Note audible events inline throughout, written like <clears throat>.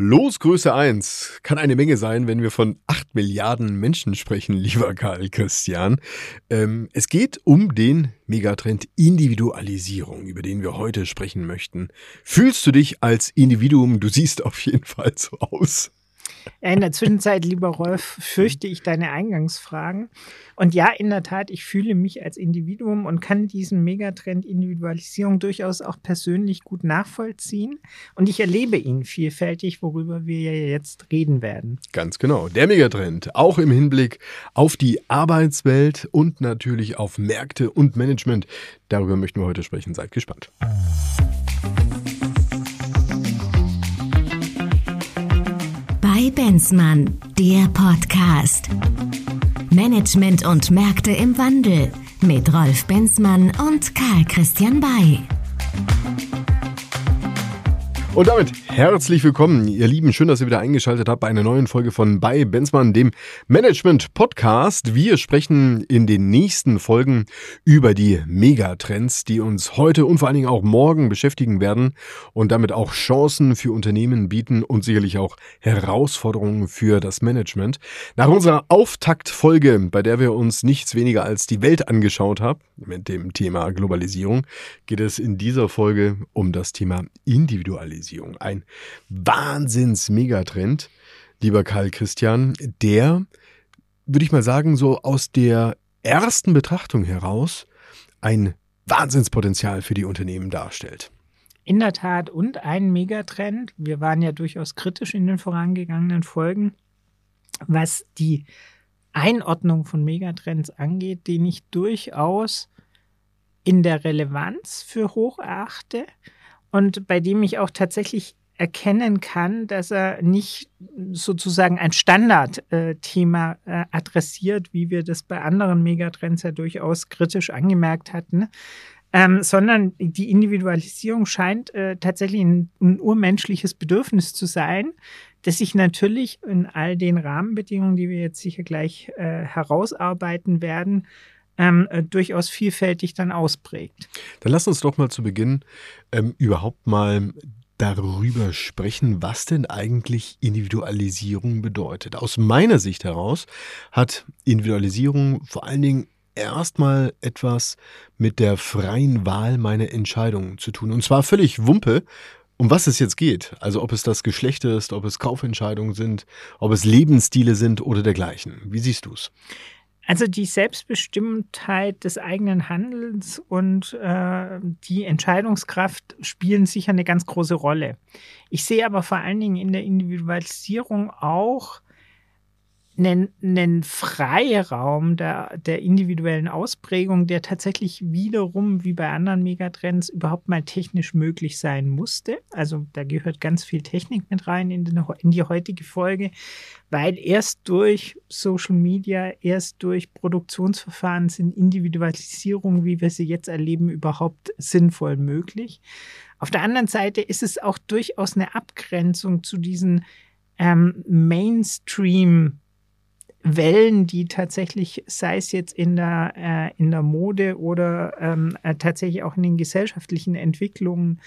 Losgröße 1 kann eine Menge sein, wenn wir von 8 Milliarden Menschen sprechen, <laughs> lieber Karl Christian. Ähm, es geht um den Megatrend Individualisierung, über den wir heute sprechen möchten. Fühlst du dich als Individuum? Du siehst auf jeden Fall so aus. In der Zwischenzeit, lieber Rolf, fürchte ich deine Eingangsfragen. Und ja, in der Tat, ich fühle mich als Individuum und kann diesen Megatrend Individualisierung durchaus auch persönlich gut nachvollziehen. Und ich erlebe ihn vielfältig, worüber wir ja jetzt reden werden. Ganz genau. Der Megatrend, auch im Hinblick auf die Arbeitswelt und natürlich auf Märkte und Management. Darüber möchten wir heute sprechen. Seid gespannt. Benzmann, der Podcast. Management und Märkte im Wandel mit Rolf Benzmann und Karl Christian Bay. Und damit herzlich willkommen, ihr Lieben. Schön, dass ihr wieder eingeschaltet habt bei einer neuen Folge von bei Benzmann, dem Management Podcast. Wir sprechen in den nächsten Folgen über die Megatrends, die uns heute und vor allen Dingen auch morgen beschäftigen werden und damit auch Chancen für Unternehmen bieten und sicherlich auch Herausforderungen für das Management. Nach unserer Auftaktfolge, bei der wir uns nichts weniger als die Welt angeschaut haben, mit dem Thema Globalisierung, geht es in dieser Folge um das Thema Individualisierung. Digitalisierung. Ein Wahnsinns-Megatrend, lieber Karl Christian, der, würde ich mal sagen, so aus der ersten Betrachtung heraus ein Wahnsinnspotenzial für die Unternehmen darstellt. In der Tat und ein Megatrend. Wir waren ja durchaus kritisch in den vorangegangenen Folgen, was die Einordnung von Megatrends angeht, den ich durchaus in der Relevanz für hoch erachte und bei dem ich auch tatsächlich erkennen kann, dass er nicht sozusagen ein Standardthema äh, adressiert, wie wir das bei anderen Megatrends ja durchaus kritisch angemerkt hatten, ähm, sondern die Individualisierung scheint äh, tatsächlich ein, ein, urmenschliches Bedürfnis zu sein, das sich natürlich in all den Rahmenbedingungen, die wir jetzt sicher gleich äh, herausarbeiten werden, ähm, äh, durchaus vielfältig dann ausprägt. Dann lass uns doch mal zu Beginn ähm, überhaupt mal darüber sprechen, was denn eigentlich Individualisierung bedeutet. Aus meiner Sicht heraus hat Individualisierung vor allen Dingen erstmal etwas mit der freien Wahl meiner Entscheidungen zu tun. Und zwar völlig Wumpe, um was es jetzt geht. Also ob es das Geschlecht ist, ob es Kaufentscheidungen sind, ob es Lebensstile sind oder dergleichen. Wie siehst du es? Also die Selbstbestimmtheit des eigenen Handelns und äh, die Entscheidungskraft spielen sicher eine ganz große Rolle. Ich sehe aber vor allen Dingen in der Individualisierung auch einen, einen Freiraum der, der individuellen Ausprägung, der tatsächlich wiederum, wie bei anderen Megatrends, überhaupt mal technisch möglich sein musste. Also da gehört ganz viel Technik mit rein in, den, in die heutige Folge, weil erst durch Social Media, erst durch Produktionsverfahren sind Individualisierungen, wie wir sie jetzt erleben, überhaupt sinnvoll möglich. Auf der anderen Seite ist es auch durchaus eine Abgrenzung zu diesen ähm, Mainstream- Wellen, die tatsächlich, sei es jetzt in der, äh, in der Mode oder ähm, äh, tatsächlich auch in den gesellschaftlichen Entwicklungen,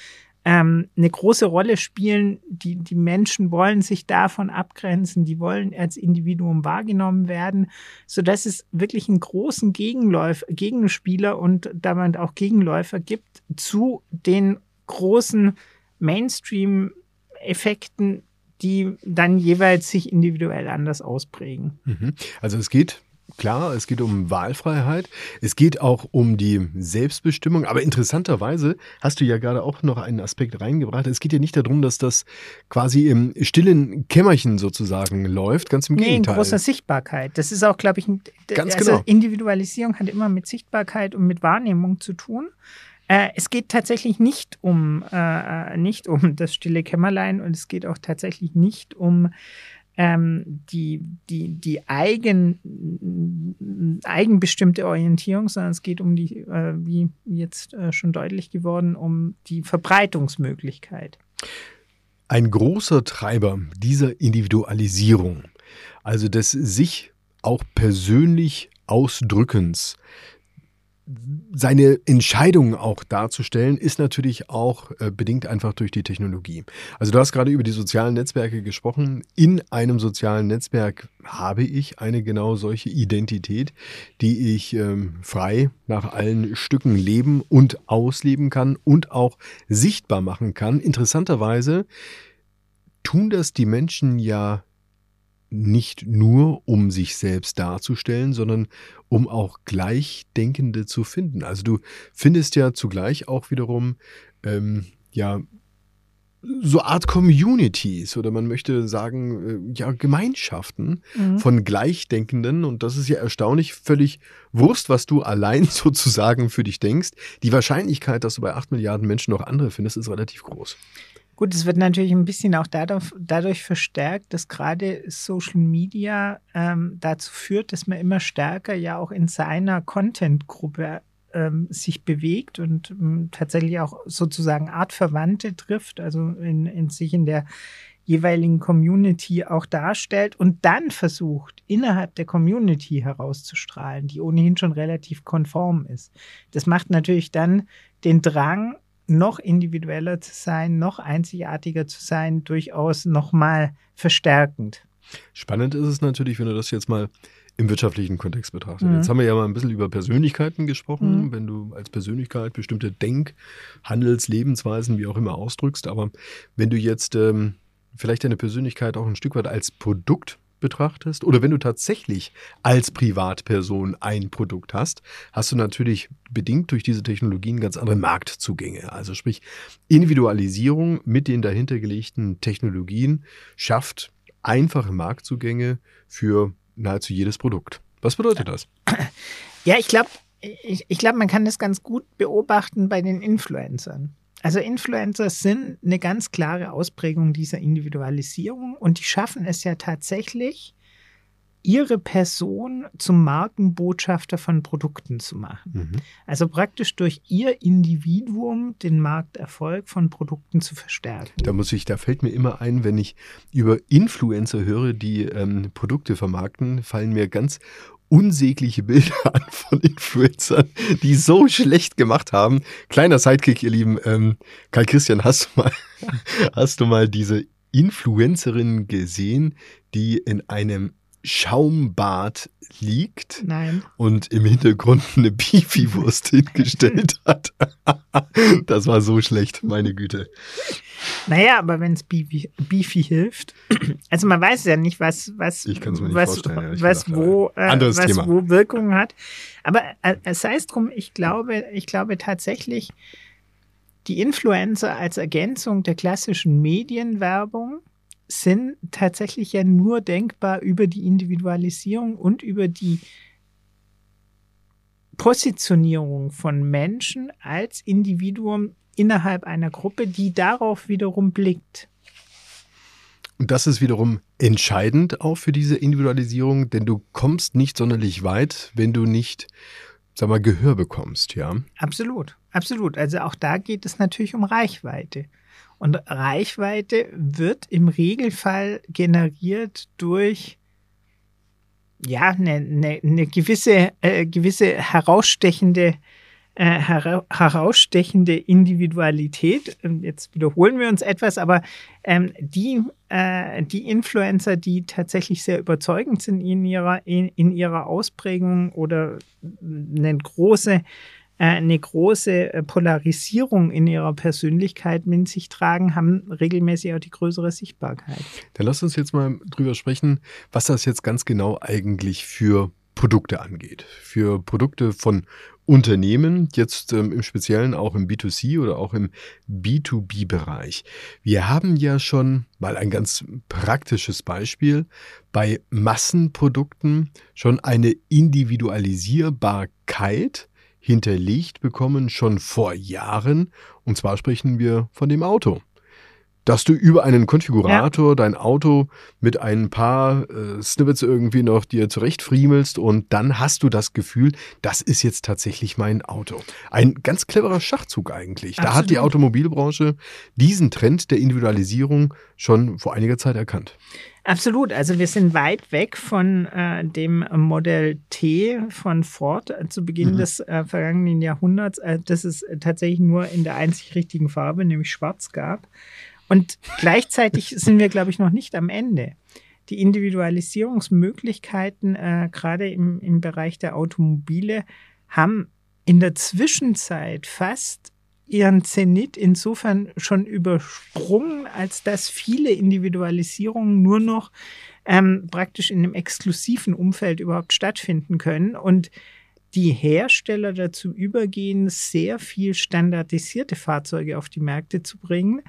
ähm, eine große Rolle spielen. Die, die Menschen wollen sich davon abgrenzen, die wollen als Individuum wahrgenommen werden, sodass es wirklich einen großen Gegenläuf, Gegenspieler und damit auch Gegenläufer gibt zu den großen Mainstream-Effekten, die dann jeweils sich individuell anders ausprägen. Mhm. Also es geht Klar, es geht um Wahlfreiheit, es geht auch um die Selbstbestimmung, aber interessanterweise hast du ja gerade auch noch einen Aspekt reingebracht. Es geht ja nicht darum, dass das quasi im stillen Kämmerchen sozusagen läuft, ganz im nee, Gegenteil. in großer Sichtbarkeit. Das ist auch, glaube ich, ganz also genau. Individualisierung hat immer mit Sichtbarkeit und mit Wahrnehmung zu tun. Äh, es geht tatsächlich nicht um, äh, nicht um <laughs> das stille Kämmerlein und es geht auch tatsächlich nicht um ähm, die, die, die eigen, eigenbestimmte Orientierung, sondern es geht um die, äh, wie jetzt äh, schon deutlich geworden, um die Verbreitungsmöglichkeit. Ein großer Treiber dieser Individualisierung, also des sich auch persönlich Ausdrückens, seine Entscheidungen auch darzustellen, ist natürlich auch äh, bedingt einfach durch die Technologie. Also du hast gerade über die sozialen Netzwerke gesprochen. In einem sozialen Netzwerk habe ich eine genau solche Identität, die ich ähm, frei nach allen Stücken leben und ausleben kann und auch sichtbar machen kann. Interessanterweise tun das die Menschen ja nicht nur, um sich selbst darzustellen, sondern um auch Gleichdenkende zu finden. Also du findest ja zugleich auch wiederum ähm, ja so Art Communities oder man möchte sagen, äh, ja, Gemeinschaften mhm. von Gleichdenkenden. Und das ist ja erstaunlich, völlig Wurst, was du allein <laughs> sozusagen für dich denkst. Die Wahrscheinlichkeit, dass du bei acht Milliarden Menschen noch andere findest, ist relativ groß. Gut, es wird natürlich ein bisschen auch dadurch, dadurch verstärkt, dass gerade Social Media ähm, dazu führt, dass man immer stärker ja auch in seiner Content-Gruppe ähm, sich bewegt und ähm, tatsächlich auch sozusagen Artverwandte trifft, also in, in sich in der jeweiligen Community auch darstellt und dann versucht, innerhalb der Community herauszustrahlen, die ohnehin schon relativ konform ist. Das macht natürlich dann den Drang, noch individueller zu sein, noch einzigartiger zu sein, durchaus nochmal verstärkend. Spannend ist es natürlich, wenn du das jetzt mal im wirtschaftlichen Kontext betrachtest. Mhm. Jetzt haben wir ja mal ein bisschen über Persönlichkeiten gesprochen, mhm. wenn du als Persönlichkeit bestimmte Denk-, Handels-, Lebensweisen, wie auch immer ausdrückst. Aber wenn du jetzt ähm, vielleicht deine Persönlichkeit auch ein Stück weit als Produkt betrachtest oder wenn du tatsächlich als Privatperson ein Produkt hast, hast du natürlich bedingt durch diese Technologien ganz andere Marktzugänge. Also sprich, Individualisierung mit den dahintergelegten Technologien schafft einfache Marktzugänge für nahezu jedes Produkt. Was bedeutet das? Ja, ich glaube, ich, ich glaube, man kann das ganz gut beobachten bei den Influencern. Also Influencer sind eine ganz klare Ausprägung dieser Individualisierung und die schaffen es ja tatsächlich, ihre Person zum Markenbotschafter von Produkten zu machen. Mhm. Also praktisch durch ihr Individuum den Markterfolg von Produkten zu verstärken. Da muss ich, da fällt mir immer ein, wenn ich über Influencer höre, die ähm, Produkte vermarkten, fallen mir ganz unsägliche Bilder <laughs> an von Influencern, die so schlecht gemacht haben. Kleiner Sidekick, ihr Lieben. Ähm, Karl Christian, hast du mal, <laughs> hast du mal diese Influencerin gesehen, die in einem Schaumbad liegt Nein. und im Hintergrund eine Beefy-Wurst hingestellt hat. <laughs> das war so schlecht, meine Güte. Naja, aber wenn es Beefy, Beefy, hilft, also man weiß ja nicht, was, was, was, was, wo, äh, was wo Wirkung hat. Aber äh, sei es drum, ich glaube, ich glaube tatsächlich, die Influencer als Ergänzung der klassischen Medienwerbung sind tatsächlich ja nur denkbar über die Individualisierung und über die Positionierung von Menschen als Individuum innerhalb einer Gruppe, die darauf wiederum blickt. Und das ist wiederum entscheidend auch für diese Individualisierung, denn du kommst nicht sonderlich weit, wenn du nicht, sag mal, Gehör bekommst, ja? Absolut, absolut. Also auch da geht es natürlich um Reichweite. Und Reichweite wird im Regelfall generiert durch ja, eine, eine, eine gewisse, äh, gewisse herausstechende, äh, hera herausstechende Individualität. Ähm, jetzt wiederholen wir uns etwas, aber ähm, die, äh, die Influencer, die tatsächlich sehr überzeugend sind in ihrer, in, in ihrer Ausprägung oder eine große äh, eine große äh, Polarisierung in ihrer Persönlichkeit mit sich tragen, haben regelmäßig auch die größere Sichtbarkeit. Dann lass uns jetzt mal drüber sprechen, was das jetzt ganz genau eigentlich für Produkte angeht. Für Produkte von Unternehmen, jetzt ähm, im Speziellen auch im B2C oder auch im B2B-Bereich. Wir haben ja schon mal ein ganz praktisches Beispiel bei Massenprodukten schon eine Individualisierbarkeit hinterlegt bekommen, schon vor Jahren. Und zwar sprechen wir von dem Auto. Dass du über einen Konfigurator ja. dein Auto mit ein paar äh, Snippets irgendwie noch dir zurechtfriemelst und dann hast du das Gefühl, das ist jetzt tatsächlich mein Auto. Ein ganz cleverer Schachzug eigentlich. Absolut. Da hat die Automobilbranche diesen Trend der Individualisierung schon vor einiger Zeit erkannt. Absolut. Also wir sind weit weg von äh, dem Modell T von Ford zu Beginn mhm. des äh, vergangenen Jahrhunderts, äh, das es tatsächlich nur in der einzig richtigen Farbe, nämlich schwarz gab. Und gleichzeitig <laughs> sind wir, glaube ich, noch nicht am Ende. Die Individualisierungsmöglichkeiten, äh, gerade im, im Bereich der Automobile, haben in der Zwischenzeit fast ihren Zenit insofern schon übersprungen, als dass viele Individualisierungen nur noch ähm, praktisch in einem exklusiven Umfeld überhaupt stattfinden können und die Hersteller dazu übergehen, sehr viel standardisierte Fahrzeuge auf die Märkte zu bringen,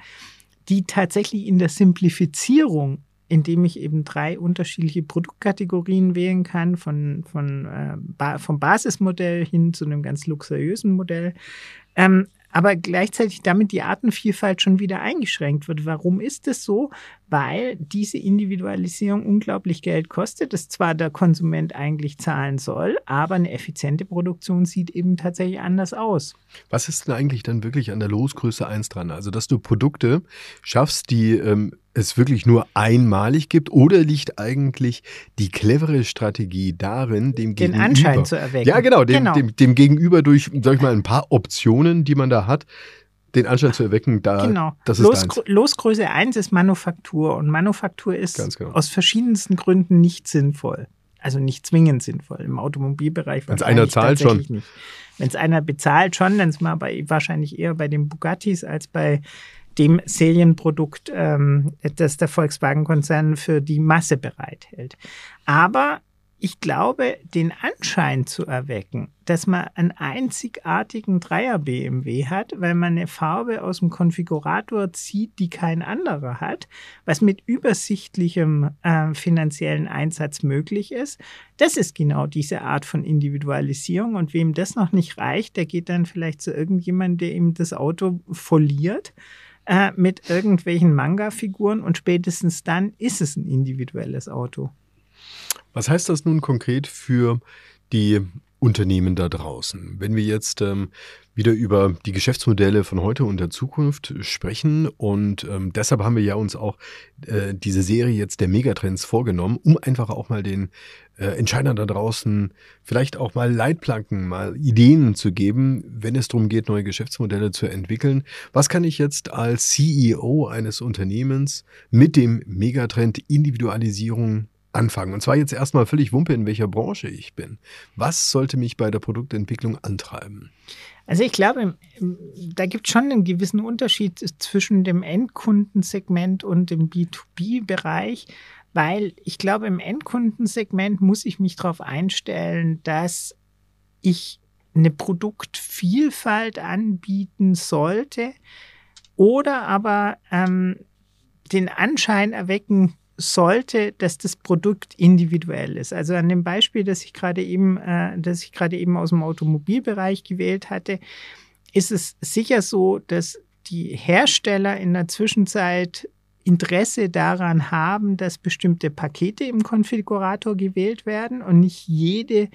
die tatsächlich in der Simplifizierung indem ich eben drei unterschiedliche Produktkategorien wählen kann, von, von, äh, vom Basismodell hin zu einem ganz luxuriösen Modell, ähm, aber gleichzeitig damit die Artenvielfalt schon wieder eingeschränkt wird. Warum ist das so? Weil diese Individualisierung unglaublich Geld kostet, das zwar der Konsument eigentlich zahlen soll, aber eine effiziente Produktion sieht eben tatsächlich anders aus. Was ist denn eigentlich dann wirklich an der Losgröße 1 dran? Also, dass du Produkte schaffst, die ähm, es wirklich nur einmalig gibt oder liegt eigentlich die clevere Strategie darin, dem den Gegenüber... Den Anschein zu erwecken. Ja, genau dem, genau. dem, dem Gegenüber durch, sag ich mal, ein paar Optionen, die man da hat, den Anschein zu erwecken, da genau. das ist Los, Losgröße 1 ist Manufaktur und Manufaktur ist genau. aus verschiedensten Gründen nicht sinnvoll. Also nicht zwingend sinnvoll. Im Automobilbereich Wenn es einer zahlt schon. Wenn es einer bezahlt schon, dann ist man bei, wahrscheinlich eher bei den Bugattis als bei dem Serienprodukt, ähm, das der Volkswagen-Konzern für die Masse bereithält. Aber ich glaube, den Anschein zu erwecken, dass man einen einzigartigen Dreier BMW hat, weil man eine Farbe aus dem Konfigurator zieht, die kein anderer hat, was mit übersichtlichem äh, finanziellen Einsatz möglich ist, das ist genau diese Art von Individualisierung. Und wem das noch nicht reicht, der geht dann vielleicht zu irgendjemandem, der ihm das Auto foliert äh, mit irgendwelchen Manga-Figuren und spätestens dann ist es ein individuelles Auto. Was heißt das nun konkret für die Unternehmen da draußen? Wenn wir jetzt ähm, wieder über die Geschäftsmodelle von heute und der Zukunft sprechen. Und ähm, deshalb haben wir ja uns auch äh, diese Serie jetzt der Megatrends vorgenommen, um einfach auch mal den äh, Entscheidern da draußen vielleicht auch mal Leitplanken, mal Ideen zu geben, wenn es darum geht, neue Geschäftsmodelle zu entwickeln. Was kann ich jetzt als CEO eines Unternehmens mit dem Megatrend Individualisierung anfangen. Und zwar jetzt erstmal völlig Wumpe, in welcher Branche ich bin. Was sollte mich bei der Produktentwicklung antreiben? Also ich glaube, da gibt es schon einen gewissen Unterschied zwischen dem Endkundensegment und dem B2B-Bereich, weil ich glaube, im Endkundensegment muss ich mich darauf einstellen, dass ich eine Produktvielfalt anbieten sollte oder aber ähm, den Anschein erwecken sollte, dass das Produkt individuell ist. Also an dem Beispiel, das ich gerade eben, äh, das ich gerade eben aus dem Automobilbereich gewählt hatte, ist es sicher so, dass die Hersteller in der Zwischenzeit Interesse daran haben, dass bestimmte Pakete im Konfigurator gewählt werden und nicht jede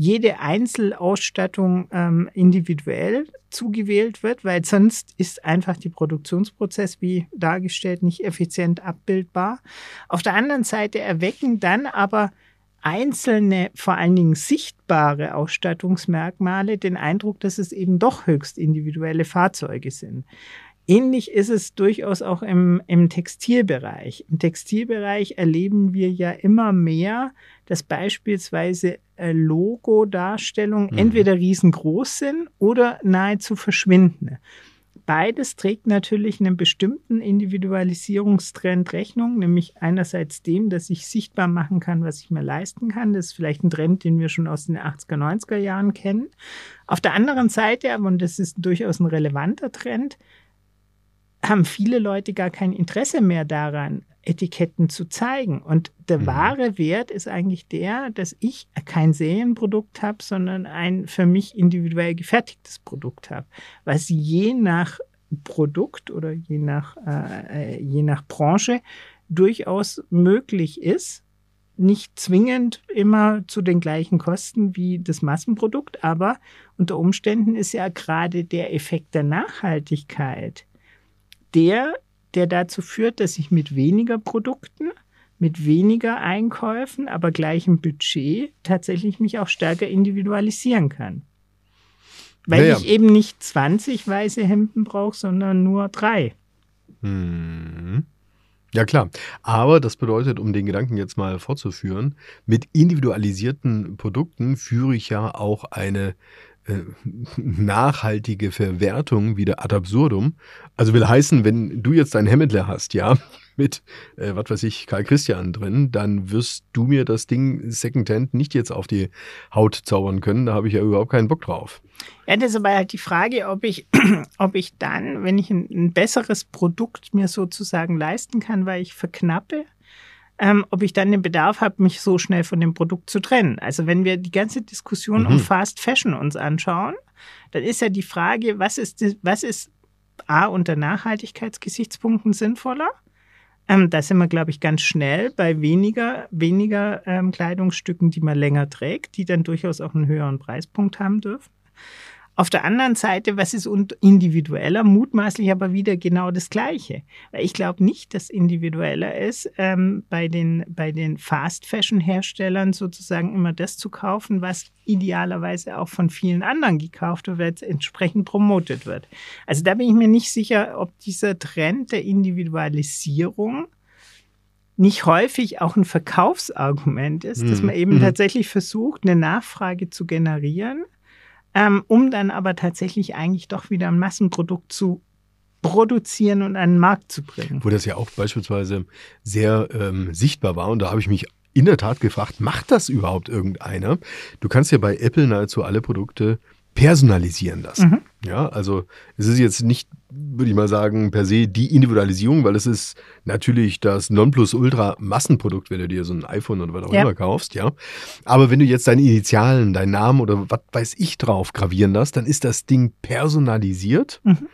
jede Einzelausstattung ähm, individuell zugewählt wird, weil sonst ist einfach die Produktionsprozess wie dargestellt nicht effizient abbildbar. Auf der anderen Seite erwecken dann aber einzelne, vor allen Dingen sichtbare Ausstattungsmerkmale den Eindruck, dass es eben doch höchst individuelle Fahrzeuge sind. Ähnlich ist es durchaus auch im, im Textilbereich. Im Textilbereich erleben wir ja immer mehr, dass beispielsweise äh, Logo-Darstellungen mhm. entweder riesengroß sind oder nahezu verschwinden. Beides trägt natürlich einem bestimmten Individualisierungstrend Rechnung, nämlich einerseits dem, dass ich sichtbar machen kann, was ich mir leisten kann. Das ist vielleicht ein Trend, den wir schon aus den 80er, 90er Jahren kennen. Auf der anderen Seite, aber, und das ist durchaus ein relevanter Trend, haben viele Leute gar kein Interesse mehr daran, Etiketten zu zeigen. Und der mhm. wahre Wert ist eigentlich der, dass ich kein Serienprodukt habe, sondern ein für mich individuell gefertigtes Produkt habe, was je nach Produkt oder je nach, äh, äh je nach Branche durchaus möglich ist. Nicht zwingend immer zu den gleichen Kosten wie das Massenprodukt, aber unter Umständen ist ja gerade der Effekt der Nachhaltigkeit der, der dazu führt, dass ich mit weniger Produkten mit weniger Einkäufen, aber gleichem Budget tatsächlich mich auch stärker individualisieren kann. Weil Ja, ja. ich eben nicht 20 weiße Hemden brauche, sondern nur drei. Hm. Ja klar, aber das bedeutet, um den Gedanken jetzt mal fortzuführen, mit individualisierten Produkten führe ich ja auch eine äh, nachhaltige Verwertung wieder ad absurdum. Also will heißen, wenn du jetzt ein Hemmedler hast, ja, <laughs> mit, äh, was weiß ich, Karl Christian drin, dann wirst du mir das Ding Secondhand nicht jetzt auf die Haut zaubern können. Da habe ich ja überhaupt keinen Bock drauf. Ja, das ist aber halt die Frage, ob ich, <clears throat> ob ich dann, wenn ich ein, ein besseres Produkt mir sozusagen leisten kann, weil ich verknappe, ähm, ob ich dann den Bedarf habe, mich so schnell von dem Produkt zu trennen. Also wenn wir die ganze Diskussion um Mhm. Fast Fashion uns anschauen, dann ist ja die Frage, was ist, was ist A unter Nachhaltigkeitsgesichtspunkten sinnvoller? Ähm, da sind wir, glaube ich, ganz schnell bei weniger, weniger ähm, Kleidungsstücken, die man länger trägt, die dann durchaus auch einen höheren Preispunkt haben dürfen. Auf der anderen Seite, was ist individueller? Mutmaßlich aber wieder genau das Gleiche. Weil ich glaube nicht, dass individueller ist, ähm, bei den, bei den Fast-Fashion-Herstellern sozusagen immer das zu kaufen, was idealerweise auch von vielen anderen gekauft wird, entsprechend promotet wird. Also da bin ich mir nicht sicher, ob dieser Trend der Individualisierung nicht häufig auch ein Verkaufsargument ist, dass Mhm. man eben Mhm. tatsächlich versucht, eine Nachfrage zu generieren, ähm, um dann aber tatsächlich eigentlich doch wieder ein Massenprodukt zu produzieren und an den Markt zu bringen. wo das ja auch beispielsweise sehr ähm, sichtbar war. Und da habe ich mich in der Tat gefragt, macht das überhaupt irgendeiner? Du kannst ja bei Apple nahezu alle Produkte personalisieren lassen. Mhm. Ja, also es ist jetzt nicht, würde ich mal sagen, per se die Individualisierung, weil es ist natürlich das Nonplusultra-Massenprodukt, wenn du dir so ein iPhone oder was auch Ja. immer kaufst, ja. Aber wenn du jetzt deine Initialen, deinen Namen oder was weiß ich drauf gravieren lässt, dann ist das Ding personalisiert. Mhm.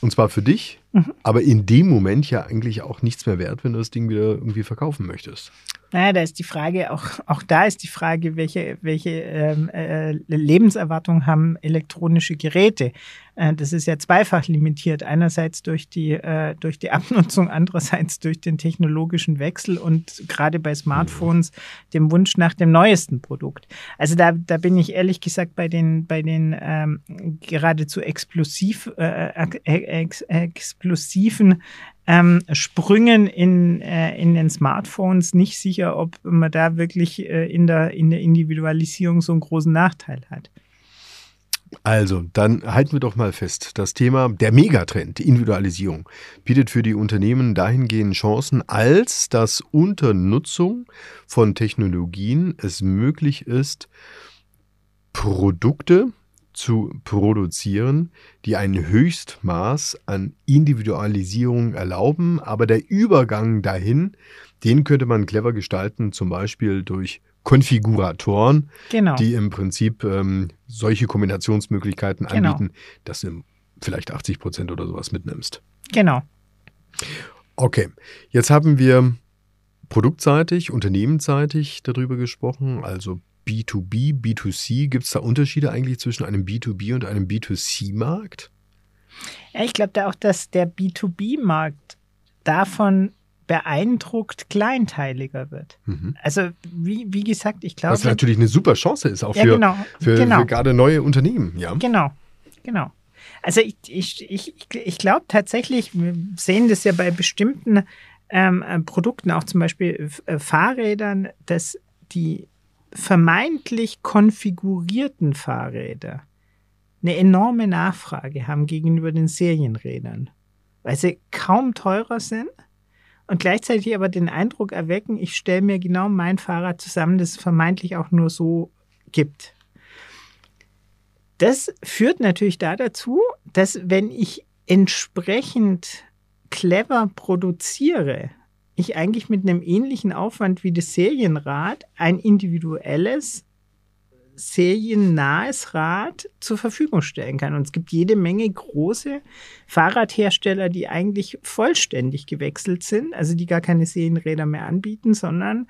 Und zwar für dich, Mhm. aber in dem Moment ja eigentlich auch nichts mehr wert, wenn du das Ding wieder irgendwie verkaufen möchtest. Naja, da ist die Frage, auch, auch da ist die Frage, welche, welche ähm, äh, Lebenserwartung haben elektronische Geräte. Äh, das ist ja zweifach limitiert. Einerseits durch die, äh, durch die <laughs> Abnutzung, andererseits durch den technologischen Wechsel und gerade bei Smartphones dem Wunsch nach dem neuesten Produkt. Also da, da bin ich ehrlich gesagt bei den, bei den ähm, geradezu explosiv, äh, ex, explosiven ähm, Sprüngen in, äh, in den Smartphones nicht sicher, ob man da wirklich äh, in, der, in der Individualisierung so einen großen Nachteil hat. Also, dann halten wir doch mal fest. Das Thema, der Megatrend, die Individualisierung, bietet für die Unternehmen dahingehend Chancen, als dass unter Nutzung von Technologien es möglich ist, Produkte zu produzieren, die ein Höchstmaß an Individualisierung erlauben, aber der Übergang dahin, den könnte man clever gestalten, zum Beispiel durch Konfiguratoren, Genau. die im Prinzip ähm, solche Kombinationsmöglichkeiten Genau. anbieten, dass du vielleicht 80 Prozent oder sowas mitnimmst. genau. Okay, jetzt haben wir produktseitig, unternehmensseitig darüber gesprochen, also B2B, B2C. Gibt es da Unterschiede eigentlich zwischen einem B2B und einem B2C-Markt? Ja, ich glaube da auch, dass der B2B-Markt davon beeindruckt kleinteiliger wird. Mhm. Also wie, wie gesagt, ich glaube. Was natürlich eine super Chance ist, auch ja, für, genau, für, genau. für gerade neue Unternehmen. Ja? Genau, genau. Also ich, ich, ich, ich glaube tatsächlich, wir sehen das ja bei bestimmten ähm, äh, Produkten, auch zum Beispiel äh, Fahrrädern, dass die vermeintlich konfigurierten Fahrräder eine enorme Nachfrage haben gegenüber den Serienrädern, weil sie kaum teurer sind und gleichzeitig aber den Eindruck erwecken, ich stelle mir genau mein Fahrrad zusammen, das es vermeintlich auch nur so gibt. Das führt natürlich da dazu, dass wenn ich entsprechend clever produziere, ich eigentlich mit einem ähnlichen Aufwand wie das Serienrad ein individuelles, seriennahes Rad zur Verfügung stellen kann. Und es gibt jede Menge große Fahrradhersteller, die eigentlich vollständig gewechselt sind, also die gar keine Serienräder mehr anbieten, sondern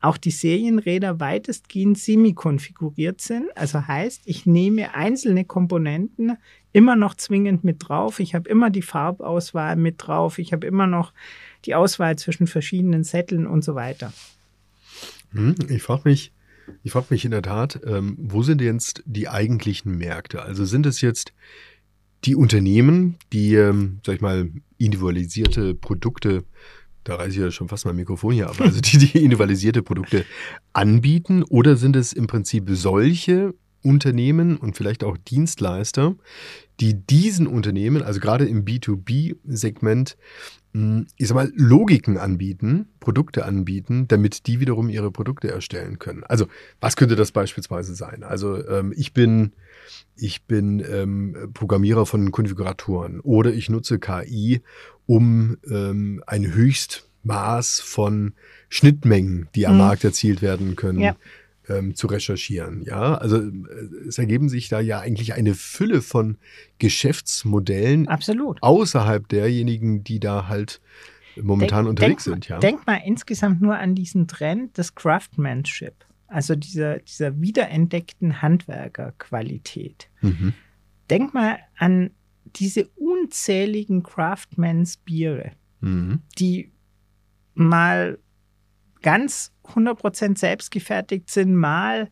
auch die Serienräder weitestgehend semi-konfiguriert sind. Also heißt, ich nehme einzelne Komponenten immer noch zwingend mit drauf. Ich habe immer die Farbauswahl mit drauf. Ich habe immer noch die Auswahl zwischen verschiedenen Sätteln und so weiter. Hm, ich frage mich, ich frage mich in der Tat, ähm, wo sind jetzt die eigentlichen Märkte? Also sind es jetzt die Unternehmen, die, ähm, sag ich mal, individualisierte Produkte, da reiße ich ja schon fast mein Mikrofon hier ab, also die, die individualisierte Produkte anbieten, oder sind es im Prinzip solche Unternehmen und vielleicht auch Dienstleister, die diesen Unternehmen, also gerade im B2B-Segment, hm, ich sag mal, Logiken anbieten, Produkte anbieten, damit die wiederum ihre Produkte erstellen können. Also, was könnte das beispielsweise sein? Also, ähm, ich bin, ich bin ähm, Programmierer von Konfiguratoren oder ich nutze KI, um ähm, ein Höchstmaß von Schnittmengen, die am hm. Markt erzielt werden können, ja ähm, zu recherchieren. Ja, also äh, es ergeben sich da ja eigentlich eine Fülle von Geschäftsmodellen Absolut. außerhalb derjenigen, die da halt momentan denk, unterwegs denk, sind. Ja. Denk mal insgesamt nur an diesen Trend des Craftsmanship, also dieser, dieser wiederentdeckten Handwerkerqualität. Mhm. Denk mal an diese unzähligen Craftsmans Biere, mhm. die mal ganz 100% selbst gefertigt sind, mal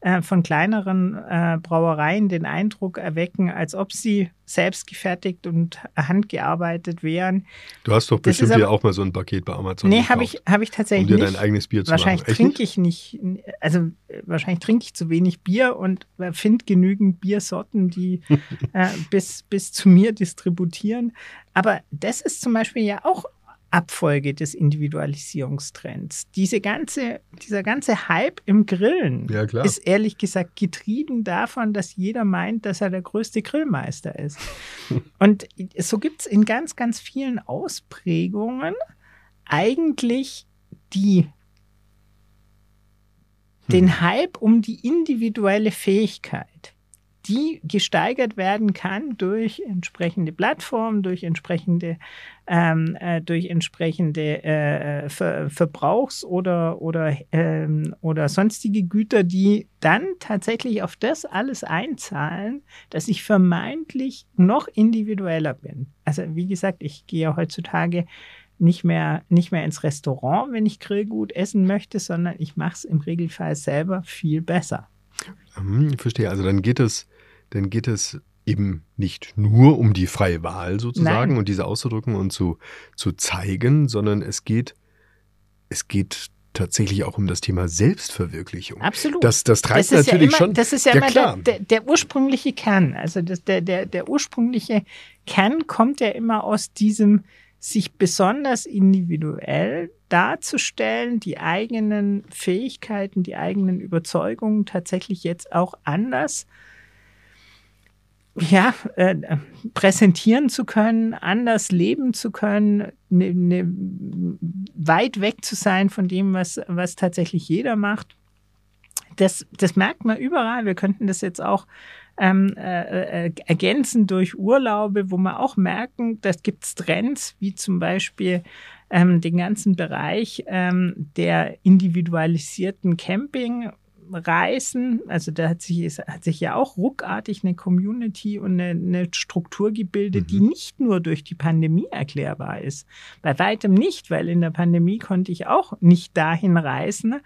äh, von kleineren äh, Brauereien den Eindruck erwecken, als ob sie selbst gefertigt und handgearbeitet wären. Du hast doch bestimmt aber, auch mal so ein Paket bei Amazon. Nee, habe ich, hab ich tatsächlich um dir dein eigenes Bier zu wahrscheinlich trinke ich nicht, also wahrscheinlich trinke ich zu wenig Bier und finde genügend Biersorten, die <laughs> äh, bis, bis zu mir distributieren. Aber das ist zum Beispiel ja auch Abfolge des Individualisierungstrends. Diese ganze, dieser ganze Hype im Grillen ja, ist ehrlich gesagt getrieben davon, dass jeder meint, dass er der größte Grillmeister ist. <laughs> Und so gibt es in ganz, ganz vielen Ausprägungen eigentlich die den hm. Hype um die individuelle Fähigkeit die gesteigert werden kann durch entsprechende Plattformen, durch entsprechende, ähm, äh, durch entsprechende äh, Ver Verbrauchs- oder, oder, ähm, oder sonstige Güter, die dann tatsächlich auf das alles einzahlen, dass ich vermeintlich noch individueller bin. Also wie gesagt, ich gehe heutzutage nicht mehr, nicht mehr ins Restaurant, wenn ich Grillgut essen möchte, sondern ich mache es im Regelfall selber viel besser. Hm, verstehe. Also dann geht es, dann geht es eben nicht nur um die freie Wahl sozusagen Nein. und diese auszudrücken und zu, zu zeigen, sondern es geht, es geht tatsächlich auch um das Thema Selbstverwirklichung. Absolut. Das, das treibt das natürlich ja immer, schon. Das ist ja, ja immer der, der, der, ursprüngliche Kern. Also das, der, der, der ursprüngliche Kern kommt ja immer aus diesem sich besonders individuell darzustellen, die eigenen Fähigkeiten, die eigenen Überzeugungen tatsächlich jetzt auch anders ja, äh, präsentieren zu können, anders leben zu können, ne, ne, weit weg zu sein von dem, was, was tatsächlich jeder macht. Das, das merkt man überall. Wir könnten das jetzt auch ähm, äh, äh, ergänzen durch Urlaube, wo wir auch merken, das gibt es Trends, wie zum Beispiel ähm, den ganzen Bereich ähm, der individualisierten Camping. Reisen, also da hat sich, hat sich ja auch ruckartig eine Community und eine, eine Struktur gebildet, mhm. die nicht nur durch die Pandemie erklärbar ist. Bei weitem nicht, weil in der Pandemie konnte ich auch nicht dahin reisen,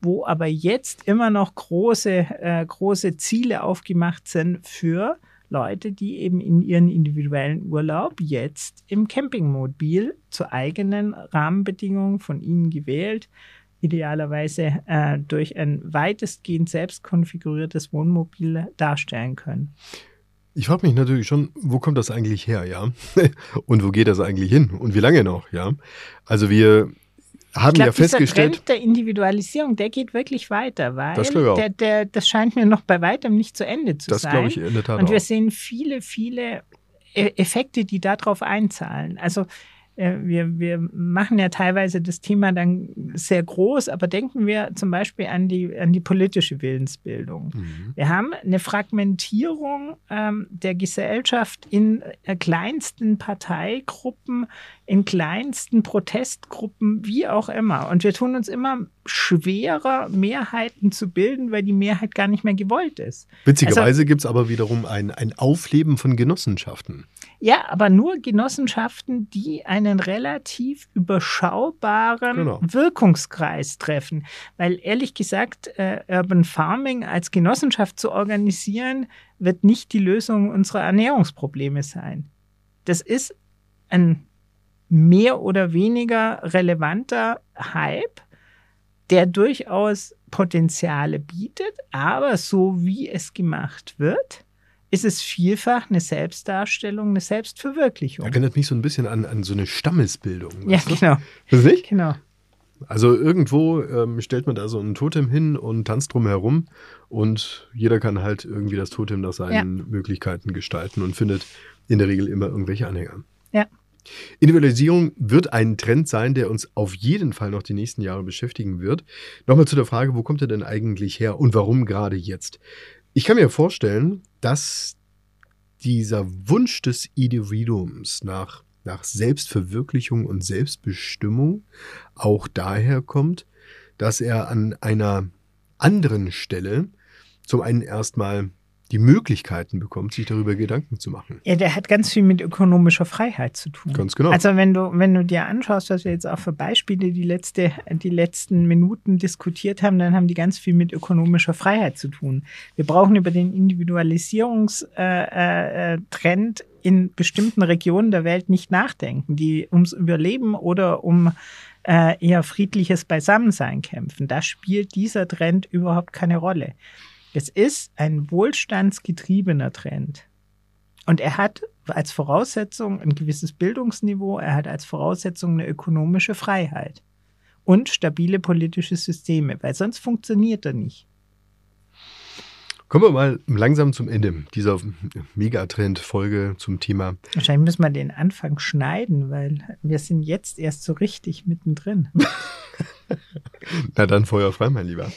wo aber jetzt immer noch große, äh, große Ziele aufgemacht sind für Leute, die eben in ihren individuellen Urlaub jetzt im Campingmobil zu eigenen Rahmenbedingungen von ihnen gewählt, idealerweise äh, durch ein weitestgehend selbst konfiguriertes Wohnmobil darstellen können. Ich frage mich natürlich schon, wo kommt das eigentlich her, ja? <laughs> Und wo geht das eigentlich hin? Und wie lange noch, ja? Also wir haben glaub, ja festgestellt. Der Trend der Individualisierung, der geht wirklich weiter, weil das, der, der, das scheint mir noch bei weitem nicht zu Ende zu das sein. Das glaube ich in der Tat. Und wir auch. sehen viele, viele e-, Effekte, die darauf einzahlen. Also wir, wir machen ja teilweise das Thema dann sehr groß, aber denken wir zum Beispiel an die, an die politische Willensbildung. Mhm. Wir haben eine Fragmentierung ähm, der Gesellschaft in äh, kleinsten Parteigruppen, in kleinsten Protestgruppen, wie auch immer. Und wir tun uns immer schwerer, Mehrheiten zu bilden, weil die Mehrheit gar nicht mehr gewollt ist. Witzigerweise also, gibt es aber wiederum ein, ein Aufleben von Genossenschaften. Ja, aber nur Genossenschaften, die einen relativ überschaubaren genau. Wirkungskreis treffen. Weil ehrlich gesagt, äh, Urban Farming als Genossenschaft zu organisieren, wird nicht die Lösung unserer Ernährungsprobleme sein. Das ist ein mehr oder weniger relevanter Hype, der durchaus Potenziale bietet, aber so wie es gemacht wird, ist es vielfach eine Selbstdarstellung, eine Selbstverwirklichung. Erinnert mich so ein bisschen an, an so eine Stammesbildung. Ja, genau. Das nicht? Genau. Also irgendwo ähm, stellt man da so ein Totem hin und tanzt drum herum und jeder kann halt irgendwie das Totem nach seinen ja. Möglichkeiten gestalten und findet in der Regel immer irgendwelche Anhänger. Ja. Individualisierung wird ein Trend sein, der uns auf jeden Fall noch die nächsten Jahre beschäftigen wird. Nochmal zu der Frage, wo kommt er denn eigentlich her und warum gerade jetzt? Ich kann mir vorstellen, dass dieser Wunsch des Individuums nach, nach Selbstverwirklichung und Selbstbestimmung auch daher kommt, dass er an einer anderen Stelle zum einen erstmal die Möglichkeiten bekommt, sich darüber Gedanken zu machen. Ja, der hat ganz viel mit ökonomischer Freiheit zu tun. Ganz genau. Also wenn du, wenn du dir anschaust, was wir jetzt auch für Beispiele die, letzte, die letzten Minuten diskutiert haben, dann haben die ganz viel mit ökonomischer Freiheit zu tun. Wir brauchen über den Individualisierungstrend äh, äh, in bestimmten Regionen der Welt nicht nachdenken, die ums Überleben oder um äh, eher friedliches Beisammensein kämpfen. Da spielt dieser Trend überhaupt keine Rolle. Es ist ein wohlstandsgetriebener Trend. Und er hat als Voraussetzung ein gewisses Bildungsniveau, er hat als Voraussetzung eine ökonomische Freiheit und stabile politische Systeme, weil sonst funktioniert er nicht. Kommen wir mal langsam zum Ende dieser Megatrend-Folge zum Thema. Wahrscheinlich müssen wir den Anfang schneiden, weil wir sind jetzt erst so richtig mittendrin. <laughs> Na dann Feuer frei, mein Lieber.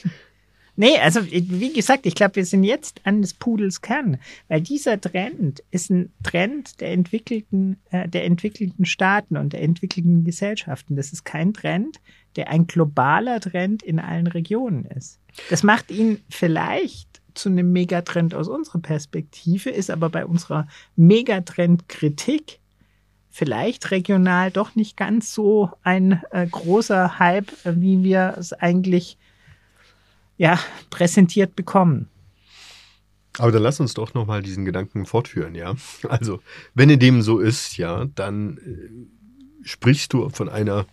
Nee, also wie gesagt, ich glaube, wir sind jetzt an des Pudels Kern, weil dieser Trend ist ein Trend der entwickelten, äh, der entwickelten Staaten und der entwickelten Gesellschaften. Das ist kein Trend, der ein globaler Trend in allen Regionen ist. Das macht ihn vielleicht zu einem Megatrend aus unserer Perspektive, ist aber bei unserer Megatrend-Kritik vielleicht regional doch nicht ganz so ein äh, großer Hype, wie wir es eigentlich ja, präsentiert bekommen. Aber dann lass uns doch nochmal diesen Gedanken fortführen, ja. Also, wenn in dem so ist, ja, dann äh, sprichst du von einer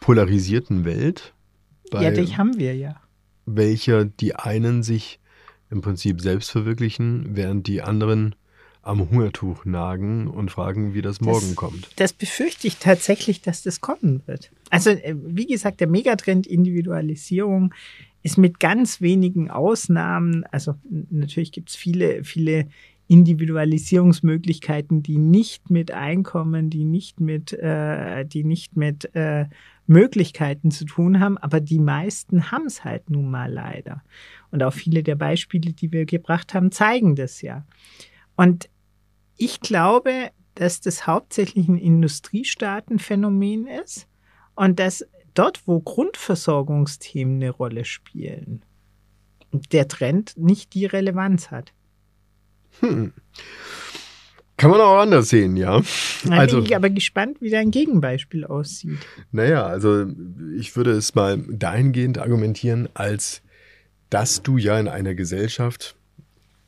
polarisierten Welt. ja, die haben wir ja. Welcher die einen sich im Prinzip selbst verwirklichen, während die anderen am Hungertuch nagen und fragen, wie das morgen das, kommt. Das befürchte ich tatsächlich, dass das kommen wird. Also, äh, wie gesagt, der Megatrend Individualisierung ist mit ganz wenigen Ausnahmen, also natürlich gibt es viele, viele Individualisierungsmöglichkeiten, die nicht mit Einkommen, die nicht mit, äh, die nicht mit äh, Möglichkeiten zu tun haben, aber die meisten haben es halt nun mal leider. Und auch viele der Beispiele, die wir gebracht haben, zeigen das ja. Und ich glaube, dass das hauptsächlich ein Industriestaatenphänomen ist und dass dort, wo Grundversorgungsthemen eine Rolle spielen, der Trend nicht die Relevanz hat. Hm. Kann man auch anders sehen, ja. Da also, bin ich aber gespannt, wie dein Gegenbeispiel aussieht. Naja, also ich würde es mal dahingehend argumentieren, als dass du ja in einer Gesellschaft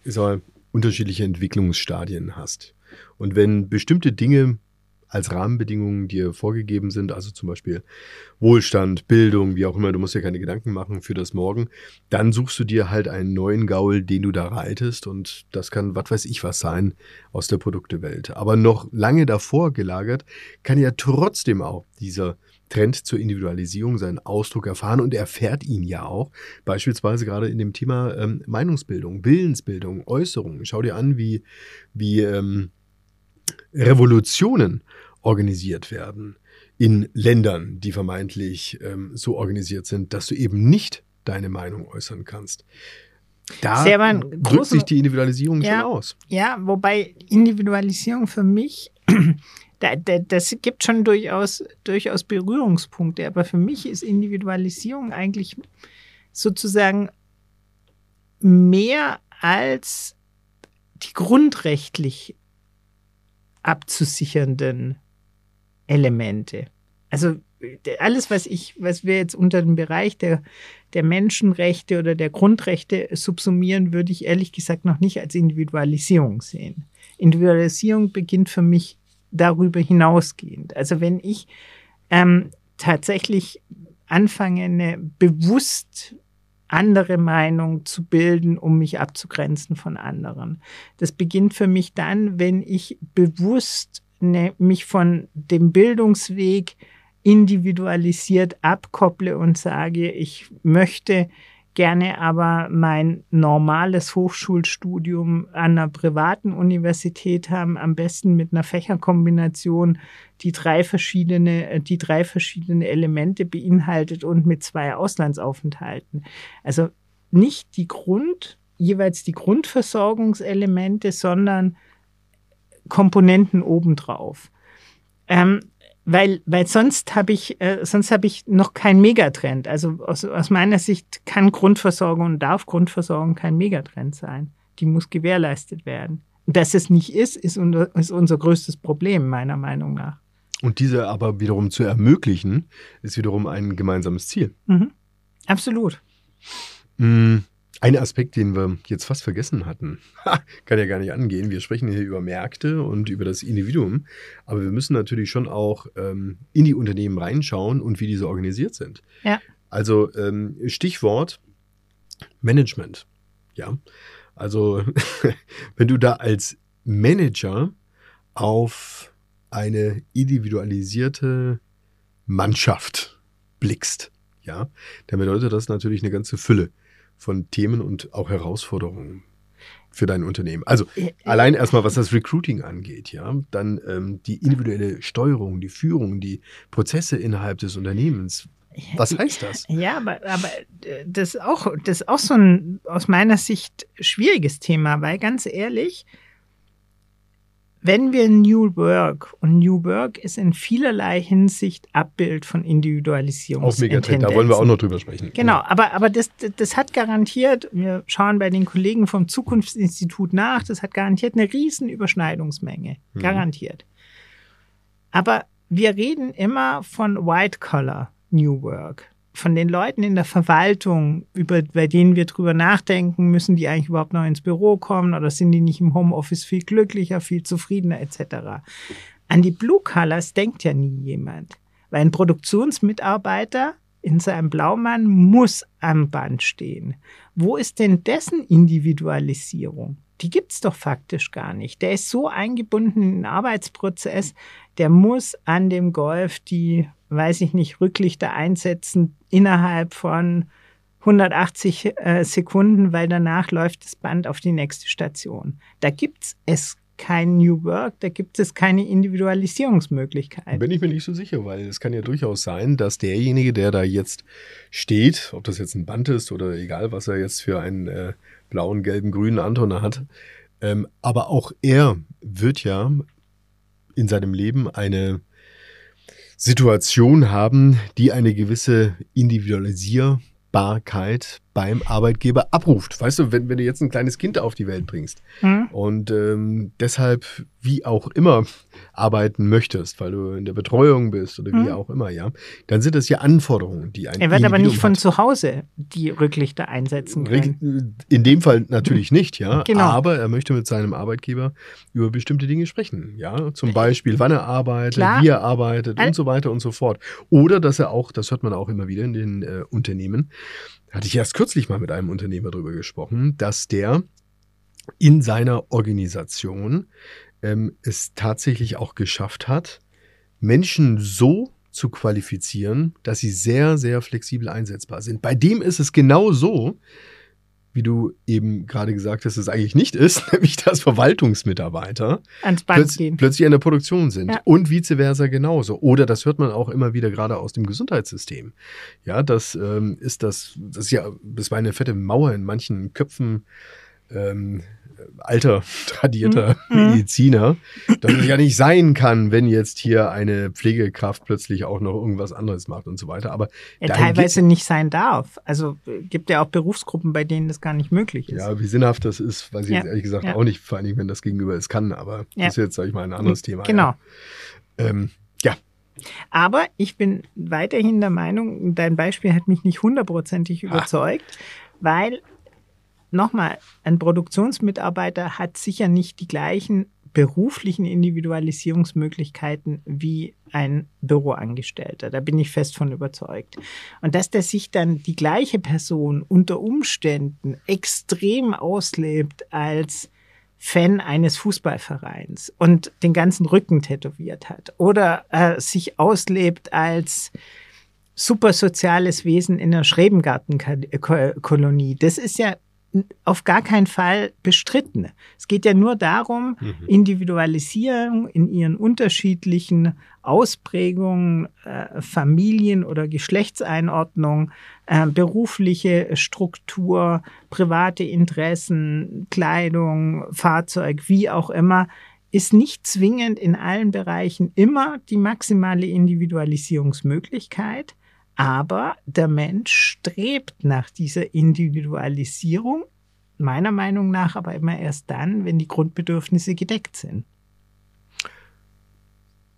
mal, unterschiedliche Entwicklungsstadien hast. Und wenn bestimmte Dinge als Rahmenbedingungen dir vorgegeben sind, also zum Beispiel Wohlstand, Bildung, wie auch immer, du musst dir keine Gedanken machen für das Morgen, dann suchst du dir halt einen neuen Gaul, den du da reitest und das kann, was weiß ich was sein aus der Produktewelt. Aber noch lange davor gelagert kann ja trotzdem auch dieser Trend zur Individualisierung seinen Ausdruck erfahren und erfährt ihn ja auch, beispielsweise gerade in dem Thema ähm, Meinungsbildung, Willensbildung, Äußerung. Schau dir an, wie, wie ähm, Revolutionen organisiert werden in Ländern, die vermeintlich ähm, so organisiert sind, dass du eben nicht deine Meinung äußern kannst. Da drückt sich die Individualisierung ja, schon aus. Ja, wobei Individualisierung für mich, <clears throat> da, da, das gibt schon durchaus, durchaus Berührungspunkte, aber für mich ist Individualisierung eigentlich sozusagen mehr als die grundrechtlich abzusichernden Elemente. Also alles, was ich, was wir jetzt unter dem Bereich der, der Menschenrechte oder der Grundrechte subsumieren, würde ich ehrlich gesagt noch nicht als Individualisierung sehen. Individualisierung beginnt für mich darüber hinausgehend. Also wenn ich ähm, tatsächlich anfange, eine bewusst andere Meinung zu bilden, um mich abzugrenzen von anderen. Das beginnt für mich dann, wenn ich bewusst mich von dem Bildungsweg individualisiert abkopple und sage, ich möchte gerne aber mein normales Hochschulstudium an einer privaten Universität haben, am besten mit einer Fächerkombination, die drei verschiedene, die drei verschiedene Elemente beinhaltet und mit zwei Auslandsaufenthalten. Also nicht die Grund, jeweils die Grundversorgungselemente, sondern Komponenten obendrauf. Ähm, weil, weil sonst habe ich, äh, sonst habe ich noch keinen Megatrend. Also aus, aus meiner Sicht kann Grundversorgung und darf Grundversorgung kein Megatrend sein. Die muss gewährleistet werden. dass es nicht ist, ist unser, ist unser größtes Problem, meiner Meinung nach. Und diese aber wiederum zu ermöglichen, ist wiederum ein gemeinsames Ziel. Mhm. Absolut. Mhm. Ein Aspekt, den wir jetzt fast vergessen hatten, kann ja gar nicht angehen. Wir sprechen hier über Märkte und über das Individuum, aber wir müssen natürlich schon auch ähm, in die Unternehmen reinschauen und wie diese organisiert sind. Ja. Also ähm, Stichwort Management. Ja. Also <laughs> wenn du da als Manager auf eine individualisierte Mannschaft blickst, ja, dann bedeutet das natürlich eine ganze Fülle von Themen und auch Herausforderungen für dein Unternehmen. Also allein erstmal, was das Recruiting angeht, ja, dann ähm, die individuelle Steuerung, die Führung, die Prozesse innerhalb des Unternehmens. Was heißt das? Ja, aber, aber äh, das, ist auch, das ist auch so ein aus meiner Sicht schwieriges Thema, weil ganz ehrlich, wenn wir New Work und New Work ist in vielerlei Hinsicht Abbild von Individualisierung. Auf Megatrend, da wollen wir auch noch drüber sprechen. Genau, aber, aber das, das hat garantiert, wir schauen bei den Kollegen vom Zukunftsinstitut nach, das hat garantiert eine riesen Überschneidungsmenge. Mhm. Garantiert. Aber wir reden immer von White Collar New Work von den Leuten in der Verwaltung, über, bei denen wir drüber nachdenken, müssen die eigentlich überhaupt noch ins Büro kommen oder sind die nicht im Homeoffice viel glücklicher, viel zufriedener etc. An die Blue Colors denkt ja nie jemand, weil ein Produktionsmitarbeiter in seinem Blaumann muss am Band stehen. Wo ist denn dessen Individualisierung? Die gibt's doch faktisch gar nicht. Der ist so eingebunden in den Arbeitsprozess, der muss an dem Golf die weiß ich nicht, Rücklichter einsetzen innerhalb von 180 äh, Sekunden, weil danach läuft das Band auf die nächste Station. Da gibt es kein New Work, da gibt es keine Individualisierungsmöglichkeit. Bin ich mir nicht so sicher, weil es kann ja durchaus sein, dass derjenige, der da jetzt steht, ob das jetzt ein Band ist oder egal, was er jetzt für einen äh, blauen, gelben, grünen Anton hat, ähm, aber auch er wird ja in seinem Leben eine Situation haben, die eine gewisse Individualisierbarkeit beim Arbeitgeber abruft. Weißt du, wenn, wenn du jetzt ein kleines Kind auf die Welt bringst mhm. und ähm, deshalb wie auch immer arbeiten möchtest, weil du in der Betreuung bist oder wie mhm. auch immer, ja, dann sind das ja Anforderungen, die ein Er wird aber nicht von hat. zu Hause die Rücklichter einsetzen können. In dem Fall natürlich nicht, ja, genau. aber er möchte mit seinem Arbeitgeber über bestimmte Dinge sprechen, ja, zum Beispiel, wann er arbeitet, Klar. wie er arbeitet und so weiter und so fort. Oder dass er auch, das hört man auch immer wieder in den äh, Unternehmen, hatte ich erst kürzlich mal mit einem Unternehmer darüber gesprochen, dass der in seiner Organisation ähm, es tatsächlich auch geschafft hat, Menschen so zu qualifizieren, dass sie sehr, sehr flexibel einsetzbar sind. Bei dem ist es genau so, wie du eben gerade gesagt hast, es eigentlich nicht ist, <laughs> nämlich dass Verwaltungsmitarbeiter plötz gehen. plötzlich in der Produktion sind Ja. und vice versa genauso. Oder das hört man auch immer wieder gerade aus dem Gesundheitssystem. Ja, das ähm, ist das, das ist ja bisweilen eine fette Mauer in manchen Köpfen ähm, alter, <laughs> tradierter Mhm. Mediziner, dass es ja nicht sein kann, wenn jetzt hier eine Pflegekraft plötzlich auch noch irgendwas anderes macht und so weiter. Aber Ja, teilweise nicht sein darf. Also äh, gibt ja auch Berufsgruppen, bei denen das gar nicht möglich ist. Ja, wie sinnhaft das ist, weiß ich Ja, jetzt ehrlich gesagt ja. auch nicht, vor allen Dingen, wenn das Gegenüber es kann, aber das ist jetzt, sag ich mal, ein anderes Thema. Genau. Ähm, ja, Aber ich bin weiterhin der Meinung, dein Beispiel hat mich nicht hundertprozentig überzeugt, weil nochmal, ein Produktionsmitarbeiter hat sicher nicht die gleichen beruflichen Individualisierungsmöglichkeiten wie ein Büroangestellter. Da bin ich fest von überzeugt. Und dass der sich dann die gleiche Person unter Umständen extrem auslebt als Fan eines Fußballvereins und den ganzen Rücken tätowiert hat oder äh, sich auslebt als super soziales Wesen in einer Schrebengartenkolonie. Das ist ja auf gar keinen Fall bestritten. Es geht ja nur darum, Individualisierung in ihren unterschiedlichen Ausprägungen, äh, Familien- oder Geschlechtseinordnung, äh, berufliche Struktur, private Interessen, Kleidung, Fahrzeug, wie auch immer, ist nicht zwingend in allen Bereichen immer die maximale Individualisierungsmöglichkeit. Aber der Mensch strebt nach dieser Individualisierung, meiner Meinung nach aber immer erst dann, wenn die Grundbedürfnisse gedeckt sind.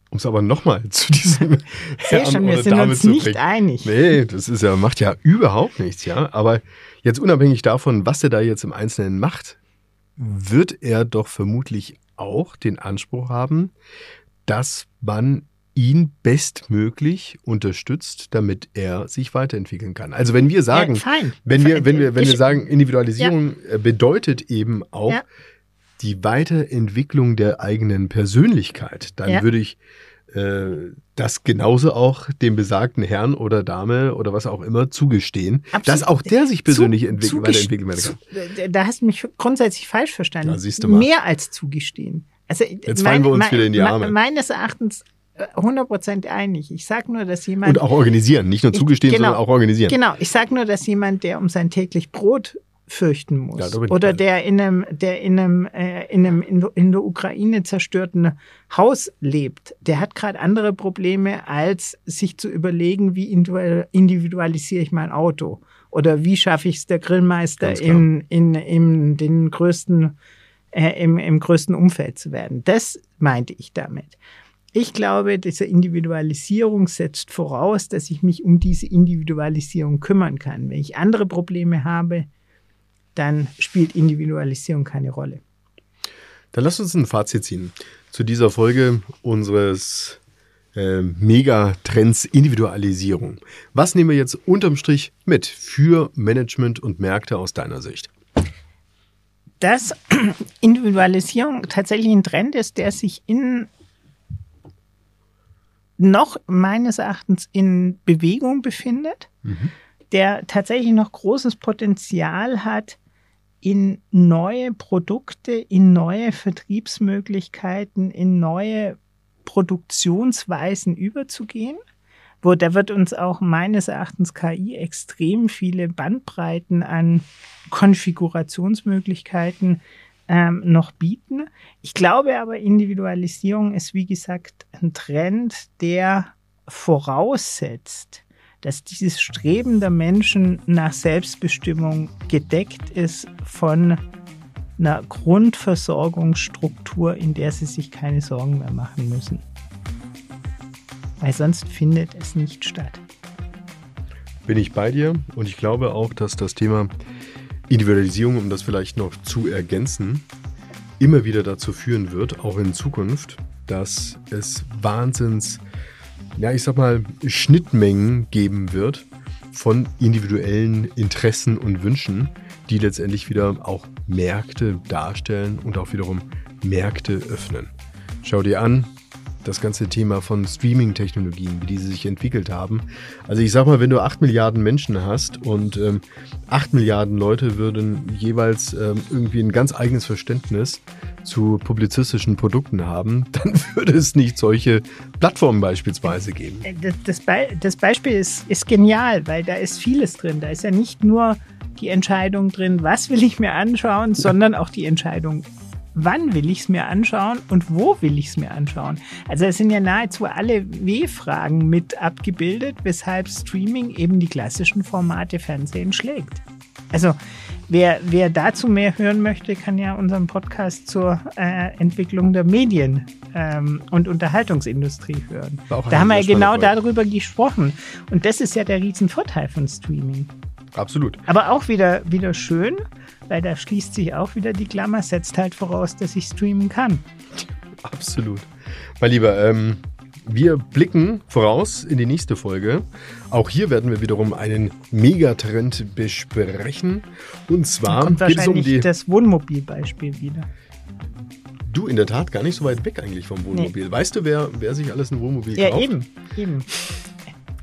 um es aber nochmal zu diesem <laughs> Herrn schon, wir oder sind Dame uns zu nicht einig. Nee, das ist ja, macht ja überhaupt nichts, ja. Aber jetzt unabhängig davon, was er da jetzt im Einzelnen macht, wird er doch vermutlich auch den Anspruch haben, dass man ihn bestmöglich unterstützt, damit er sich weiterentwickeln kann. Also wenn wir sagen, ja, wenn wir, wenn wir, wenn wir sagen, Individualisierung äh, bedeutet eben auch Ja. die Weiterentwicklung der eigenen Persönlichkeit, dann Ja. würde ich äh, das genauso auch dem besagten Herrn oder Dame oder was auch immer zugestehen, Absolut. dass auch der sich persönlich entwickeln, weiterentwickeln kann. zu- Da hast du mich grundsätzlich falsch verstanden. Ja, siehst du mal. Mehr als zugestehen. Also, Jetzt fallen wir uns wieder in die Arme. Meines Erachtens äh, 100% einig. Ich sage nur, dass jemand. Und auch organisieren, nicht nur Ich- zugestehen, genau. sondern auch organisieren. Genau, ich sage nur, dass jemand, der um sein täglich Brot fürchten muss Ja, ich oder der in einem, der in einem, äh, in einem in, in der Ukraine zerstörten Haus lebt, der hat gerade andere Probleme, als sich zu überlegen, wie individu- individualisiere ich mein Auto oder wie schaffe ich es der Grillmeister in, in, in den größten, äh, im, im größten Umfeld zu werden. Das meinte ich damit. Ich glaube, diese Individualisierung setzt voraus, dass ich mich um diese Individualisierung kümmern kann. Wenn ich andere Probleme habe, dann spielt Individualisierung keine Rolle. Dann lass uns ein Fazit ziehen zu dieser Folge unseres äh, Megatrends Individualisierung. Was nehmen wir jetzt unterm Strich mit für Management und Märkte aus deiner Sicht? Dass <clears throat> Individualisierung tatsächlich ein Trend ist, der sich in noch meines Erachtens in Bewegung befindet, der tatsächlich noch großes Potenzial hat, in neue Produkte, in neue Vertriebsmöglichkeiten, in neue Produktionsweisen überzugehen. Wo da wird uns auch meines Erachtens KI extrem viele Bandbreiten an Konfigurationsmöglichkeiten ähm, noch bieten. Ich glaube aber, Individualisierung ist, wie gesagt, ein Trend, der voraussetzt, dass dieses Streben der Menschen nach Selbstbestimmung gedeckt ist von einer Grundversorgungsstruktur, in der sie sich keine Sorgen mehr machen müssen. Weil sonst findet es nicht statt. Bin ich bei dir und ich glaube auch, dass das Thema Individualisierung, um das vielleicht noch zu ergänzen, immer wieder dazu führen wird, auch in Zukunft, dass es Wahnsinns, ja, ich sag mal, Schnittmengen geben wird von individuellen Interessen und Wünschen, die letztendlich wieder auch Märkte darstellen und auch wiederum Märkte öffnen. Schau dir an, das ganze Thema von Streaming-Technologien, wie diese sich entwickelt haben. Also ich sag mal, wenn du acht Milliarden Menschen hast und ähm, acht Milliarden Leute würden jeweils ähm, irgendwie ein ganz eigenes Verständnis zu publizistischen Produkten haben, <laughs> dann würde es nicht solche Plattformen beispielsweise geben. Äh, das, das, Be das Beispiel ist, ist genial, weil da ist vieles drin. Da ist ja nicht nur die Entscheidung drin, was will ich mir anschauen, sondern auch die Entscheidung, wann will ich es mir anschauen und wo will ich es mir anschauen. Also es sind ja nahezu alle W-Fragen mit abgebildet, weshalb Streaming eben die klassischen Formate Fernsehen schlägt. Also wer, wer dazu mehr hören möchte, kann ja unseren Podcast zur äh, Entwicklung der Medien ähm, und Unterhaltungsindustrie hören. Da haben wir ja genau darüber gesprochen. Und das ist ja der Riesenvorteil von Streaming. Absolut. Aber auch wieder, wieder schön, weil da schließt sich auch wieder die Klammer, setzt halt voraus, dass ich streamen kann. Absolut. Mein Lieber, ähm, wir blicken voraus in die nächste Folge. Auch hier werden wir wiederum einen Megatrend besprechen. Und zwar kommt geht es um die das Wohnmobilbeispiel wieder. Du, in der Tat, gar nicht so weit weg eigentlich vom Wohnmobil. Nee. Weißt du, wer, wer sich alles ein Wohnmobil ja, kauft? Ja, eben, eben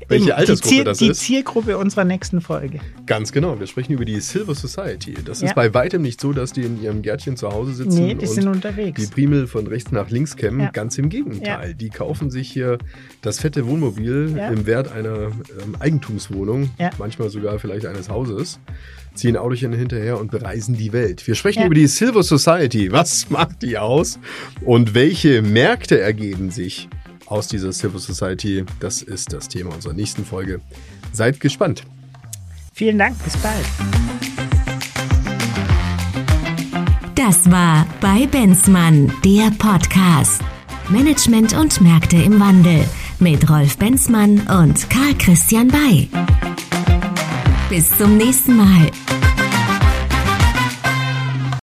welche Altersgruppe Ziel, das die ist. Die Zielgruppe unserer nächsten Folge. Ganz genau. Wir sprechen über die Silver Society. Das ja. ist bei weitem nicht so, dass die in ihrem Gärtchen zu Hause sitzen nee, die und sind unterwegs. die Primel von rechts nach links kämmen. Ja. Ganz im Gegenteil. Ja. Die kaufen sich hier das fette Wohnmobil im Wert einer ähm, Eigentumswohnung, manchmal sogar vielleicht eines Hauses ziehen Autochen hinterher und bereisen die Welt. Wir sprechen ja. über die Silver Society. Was macht die aus? Und welche Märkte ergeben sich? Aus dieser Civil Society. Das ist das Thema unserer nächsten Folge. Seid gespannt. Vielen Dank, bis bald. Das war bei Benzmann, der Podcast. Management und Märkte im Wandel mit Rolf Benzmann und Karl Christian Bay. Bis zum nächsten Mal.